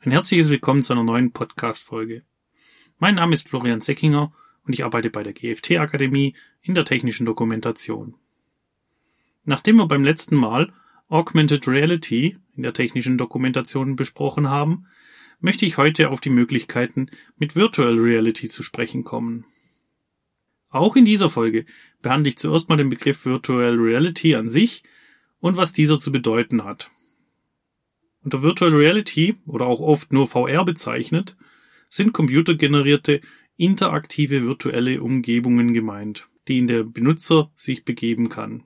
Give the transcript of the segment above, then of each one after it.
Ein herzliches Willkommen zu einer neuen Podcast-Folge. Mein Name ist Florian Seckinger und ich arbeite bei der GFT Akademie in der technischen Dokumentation. Nachdem wir beim letzten Mal Augmented Reality in der technischen Dokumentation besprochen haben, möchte ich heute auf die Möglichkeiten mit Virtual Reality zu sprechen kommen. Auch in dieser Folge behandle ich zuerst mal den Begriff Virtual Reality an sich und was dieser zu bedeuten hat. Unter Virtual Reality oder auch oft nur VR bezeichnet, sind computergenerierte interaktive virtuelle Umgebungen gemeint, die in der Benutzer sich begeben kann.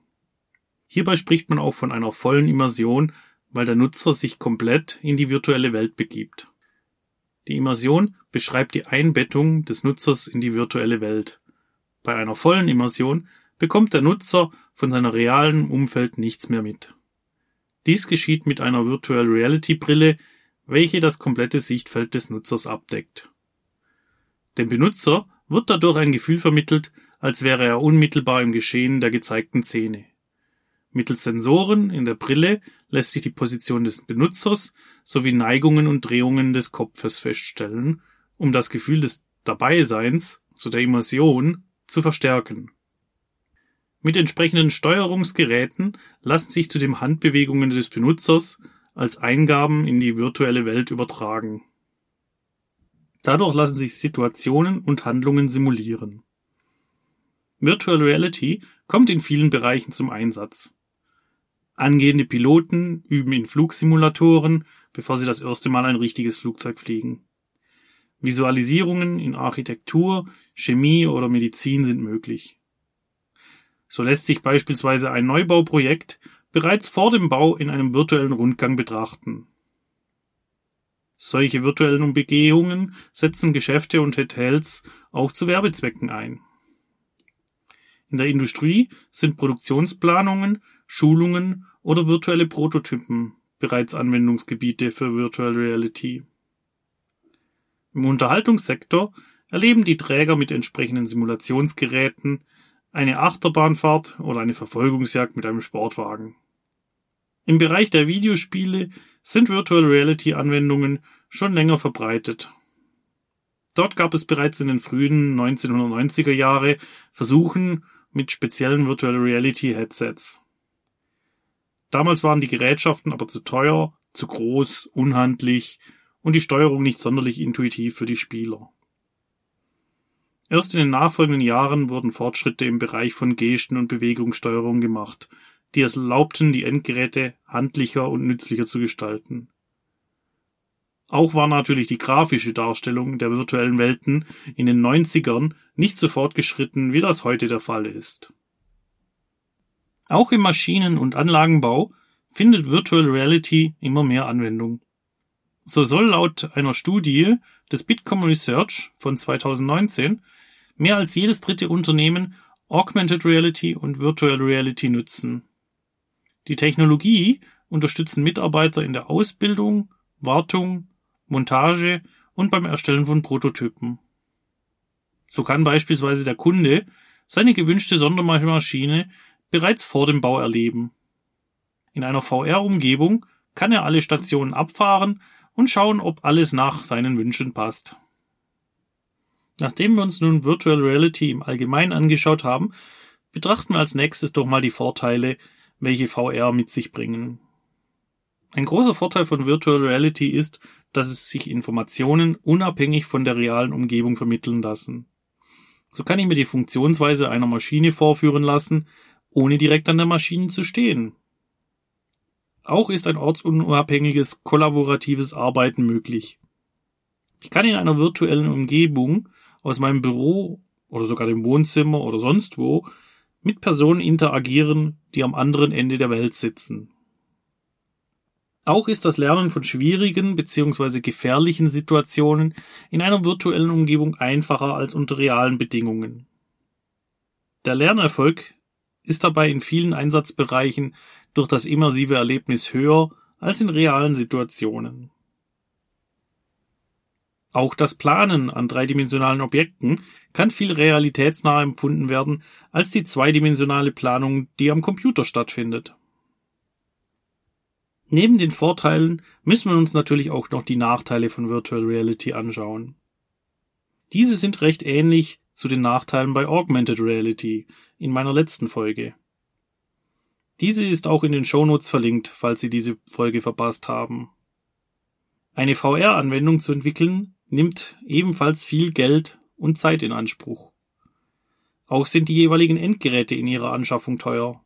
Hierbei spricht man auch von einer vollen Immersion, weil der Nutzer sich komplett in die virtuelle Welt begibt. Die Immersion beschreibt die Einbettung des Nutzers in die virtuelle Welt. Bei einer vollen Immersion bekommt der Nutzer von seiner realen Umfeld nichts mehr mit. Dies geschieht mit einer Virtual Reality Brille, welche das komplette Sichtfeld des Nutzers abdeckt. Dem Benutzer wird dadurch ein Gefühl vermittelt, als wäre er unmittelbar im Geschehen der gezeigten Szene. Mittels Sensoren in der Brille lässt sich die Position des Benutzers sowie Neigungen und Drehungen des Kopfes feststellen, um das Gefühl des Dabeiseins, so der Immersion, zu verstärken. Mit entsprechenden Steuerungsgeräten lassen sich zudem Handbewegungen des Benutzers als Eingaben in die virtuelle Welt übertragen. Dadurch lassen sich Situationen und Handlungen simulieren. Virtual Reality kommt in vielen Bereichen zum Einsatz. Angehende Piloten üben in Flugsimulatoren, bevor sie das erste Mal ein richtiges Flugzeug fliegen. Visualisierungen in Architektur, Chemie oder Medizin sind möglich. So lässt sich beispielsweise ein Neubauprojekt bereits vor dem Bau in einem virtuellen Rundgang betrachten. Solche virtuellen Umgehungen setzen Geschäfte und Hotels auch zu Werbezwecken ein. In der Industrie sind Produktionsplanungen, Schulungen oder virtuelle Prototypen bereits Anwendungsgebiete für Virtual Reality. Im Unterhaltungssektor erleben die Träger mit entsprechenden Simulationsgeräten eine Achterbahnfahrt oder eine Verfolgungsjagd mit einem Sportwagen. Im Bereich der Videospiele sind Virtual Reality Anwendungen schon länger verbreitet. Dort gab es bereits in den frühen 1990er Jahre Versuchen mit speziellen Virtual Reality Headsets. Damals waren die Gerätschaften aber zu teuer, zu groß, unhandlich und die Steuerung nicht sonderlich intuitiv für die Spieler. Erst in den nachfolgenden Jahren wurden Fortschritte im Bereich von Gesten und Bewegungssteuerung gemacht, die es erlaubten, die Endgeräte handlicher und nützlicher zu gestalten. Auch war natürlich die grafische Darstellung der virtuellen Welten in den 90ern nicht so fortgeschritten, wie das heute der Fall ist. Auch im Maschinen- und Anlagenbau findet Virtual Reality immer mehr Anwendung. So soll laut einer Studie des Bitkom Research von 2019 mehr als jedes dritte Unternehmen Augmented Reality und Virtual Reality nutzen. Die Technologie unterstützen Mitarbeiter in der Ausbildung, Wartung, Montage und beim Erstellen von Prototypen. So kann beispielsweise der Kunde seine gewünschte Sondermaschine bereits vor dem Bau erleben. In einer VR-Umgebung kann er alle Stationen abfahren und schauen, ob alles nach seinen Wünschen passt. Nachdem wir uns nun Virtual Reality im Allgemeinen angeschaut haben, betrachten wir als nächstes doch mal die Vorteile, welche VR mit sich bringen. Ein großer Vorteil von Virtual Reality ist, dass es sich Informationen unabhängig von der realen Umgebung vermitteln lassen. So kann ich mir die Funktionsweise einer Maschine vorführen lassen, ohne direkt an der Maschine zu stehen. Auch ist ein ortsunabhängiges, kollaboratives Arbeiten möglich. Ich kann in einer virtuellen Umgebung aus meinem Büro oder sogar dem Wohnzimmer oder sonst wo mit Personen interagieren, die am anderen Ende der Welt sitzen. Auch ist das Lernen von schwierigen bzw. gefährlichen Situationen in einer virtuellen Umgebung einfacher als unter realen Bedingungen. Der Lernerfolg ist dabei in vielen Einsatzbereichen durch das immersive Erlebnis höher als in realen Situationen. Auch das Planen an dreidimensionalen Objekten kann viel realitätsnah empfunden werden als die zweidimensionale Planung, die am Computer stattfindet. Neben den Vorteilen müssen wir uns natürlich auch noch die Nachteile von Virtual Reality anschauen. Diese sind recht ähnlich zu den Nachteilen bei Augmented Reality in meiner letzten Folge. Diese ist auch in den Shownotes verlinkt, falls Sie diese Folge verpasst haben. Eine VR-Anwendung zu entwickeln nimmt ebenfalls viel Geld und Zeit in Anspruch. Auch sind die jeweiligen Endgeräte in ihrer Anschaffung teuer.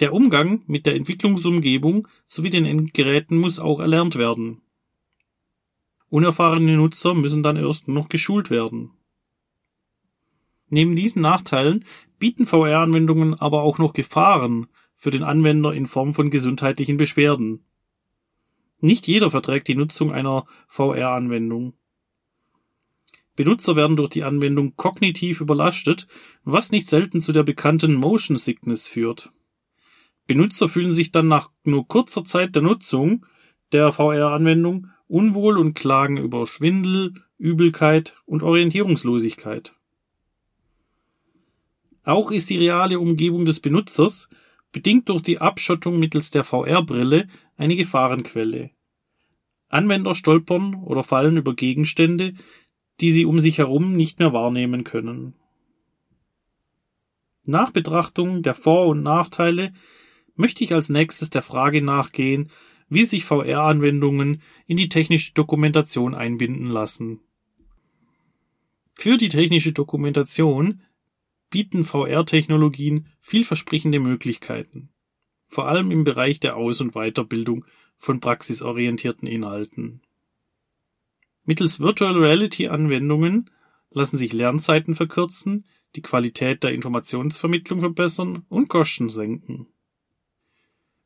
Der Umgang mit der Entwicklungsumgebung sowie den Endgeräten muss auch erlernt werden. Unerfahrene Nutzer müssen dann erst noch geschult werden. Neben diesen Nachteilen bieten VR-Anwendungen aber auch noch Gefahren für den Anwender in Form von gesundheitlichen Beschwerden. Nicht jeder verträgt die Nutzung einer VR-Anwendung. Benutzer werden durch die Anwendung kognitiv überlastet, was nicht selten zu der bekannten Motion Sickness führt. Benutzer fühlen sich dann nach nur kurzer Zeit der Nutzung der VR-Anwendung unwohl und klagen über Schwindel, Übelkeit und Orientierungslosigkeit. Auch ist die reale Umgebung des Benutzers, bedingt durch die Abschottung mittels der VR-Brille, eine Gefahrenquelle. Anwender stolpern oder fallen über Gegenstände, die sie um sich herum nicht mehr wahrnehmen können. Nach Betrachtung der Vor- und Nachteile möchte ich als nächstes der Frage nachgehen, wie sich VR-Anwendungen in die technische Dokumentation einbinden lassen. Für die technische Dokumentation bieten VR-Technologien vielversprechende Möglichkeiten, vor allem im Bereich der Aus- und Weiterbildung von praxisorientierten Inhalten. Mittels Virtual Reality Anwendungen lassen sich Lernzeiten verkürzen, die Qualität der Informationsvermittlung verbessern und Kosten senken.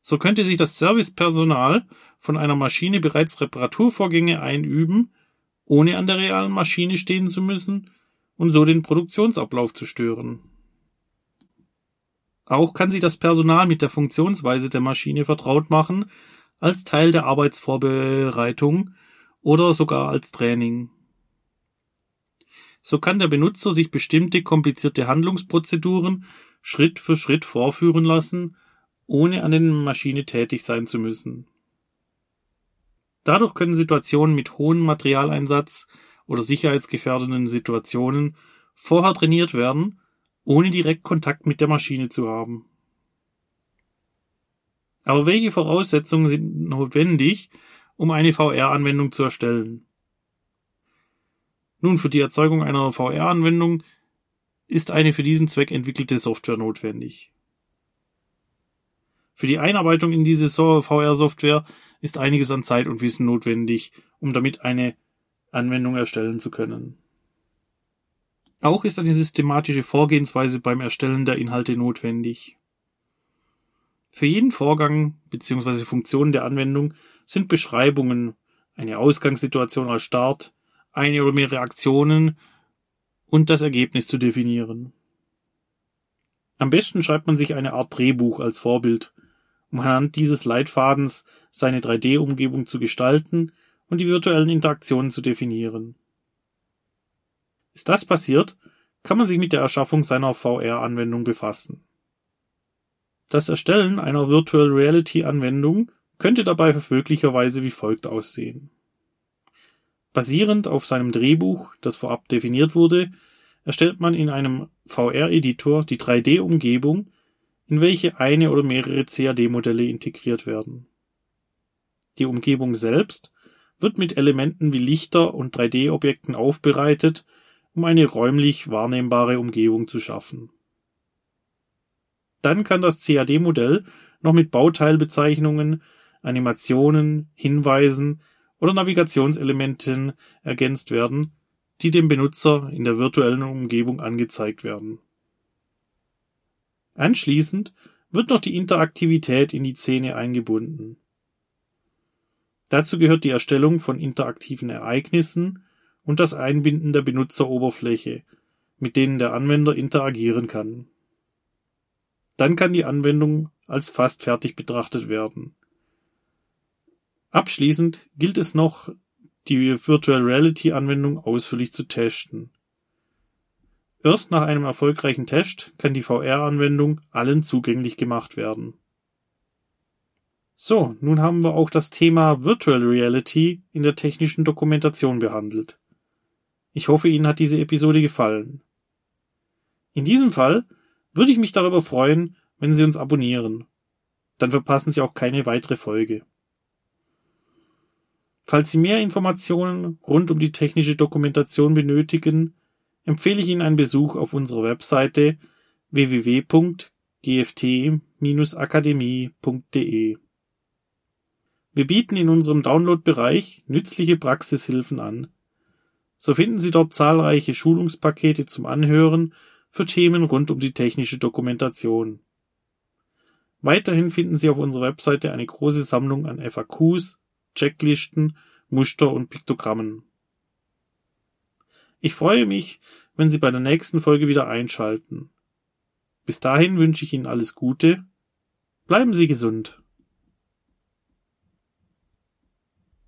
So könnte sich das Servicepersonal von einer Maschine bereits Reparaturvorgänge einüben, ohne an der realen Maschine stehen zu müssen und so den Produktionsablauf zu stören. Auch kann sich das Personal mit der Funktionsweise der Maschine vertraut machen, als Teil der Arbeitsvorbereitung oder sogar als Training. So kann der Benutzer sich bestimmte komplizierte Handlungsprozeduren Schritt für Schritt vorführen lassen ohne an der Maschine tätig sein zu müssen. Dadurch können Situationen mit hohem Materialeinsatz oder sicherheitsgefährdenden Situationen vorher trainiert werden, ohne direkt Kontakt mit der Maschine zu haben. Aber welche Voraussetzungen sind notwendig, um eine VR-Anwendung zu erstellen? Nun, für die Erzeugung einer VR-Anwendung ist eine für diesen Zweck entwickelte Software notwendig. Für die Einarbeitung in diese VR-Software ist einiges an Zeit und Wissen notwendig, um damit eine Anwendung erstellen zu können. Auch ist eine systematische Vorgehensweise beim Erstellen der Inhalte notwendig. Für jeden Vorgang bzw. Funktion der Anwendung sind Beschreibungen, eine Ausgangssituation als Start, eine oder mehrere Aktionen und das Ergebnis zu definieren. Am besten schreibt man sich eine Art Drehbuch als Vorbild, um anhand dieses Leitfadens seine 3D-Umgebung zu gestalten und die virtuellen Interaktionen zu definieren. Ist das passiert, kann man sich mit der Erschaffung seiner VR-Anwendung befassen. Das Erstellen einer Virtual Reality-Anwendung könnte dabei möglicherweise wie folgt aussehen. Basierend auf seinem Drehbuch, das vorab definiert wurde, erstellt man in einem VR-Editor die 3D-Umgebung in welche eine oder mehrere CAD-Modelle integriert werden. Die Umgebung selbst wird mit Elementen wie Lichter und 3D-Objekten aufbereitet, um eine räumlich wahrnehmbare Umgebung zu schaffen. Dann kann das CAD-Modell noch mit Bauteilbezeichnungen, Animationen, Hinweisen oder Navigationselementen ergänzt werden, die dem Benutzer in der virtuellen Umgebung angezeigt werden. Anschließend wird noch die Interaktivität in die Szene eingebunden. Dazu gehört die Erstellung von interaktiven Ereignissen und das Einbinden der Benutzeroberfläche, mit denen der Anwender interagieren kann. Dann kann die Anwendung als fast fertig betrachtet werden. Abschließend gilt es noch, die Virtual Reality Anwendung ausführlich zu testen. Erst nach einem erfolgreichen Test kann die VR-Anwendung allen zugänglich gemacht werden. So, nun haben wir auch das Thema Virtual Reality in der technischen Dokumentation behandelt. Ich hoffe, Ihnen hat diese Episode gefallen. In diesem Fall würde ich mich darüber freuen, wenn Sie uns abonnieren. Dann verpassen Sie auch keine weitere Folge. Falls Sie mehr Informationen rund um die technische Dokumentation benötigen, empfehle ich Ihnen einen Besuch auf unserer Webseite www.gft-akademie.de. Wir bieten in unserem Download-Bereich nützliche Praxishilfen an. So finden Sie dort zahlreiche Schulungspakete zum Anhören für Themen rund um die technische Dokumentation. Weiterhin finden Sie auf unserer Webseite eine große Sammlung an FAQs, Checklisten, Muster und Piktogrammen. Ich freue mich, wenn Sie bei der nächsten Folge wieder einschalten. Bis dahin wünsche ich Ihnen alles Gute. Bleiben Sie gesund.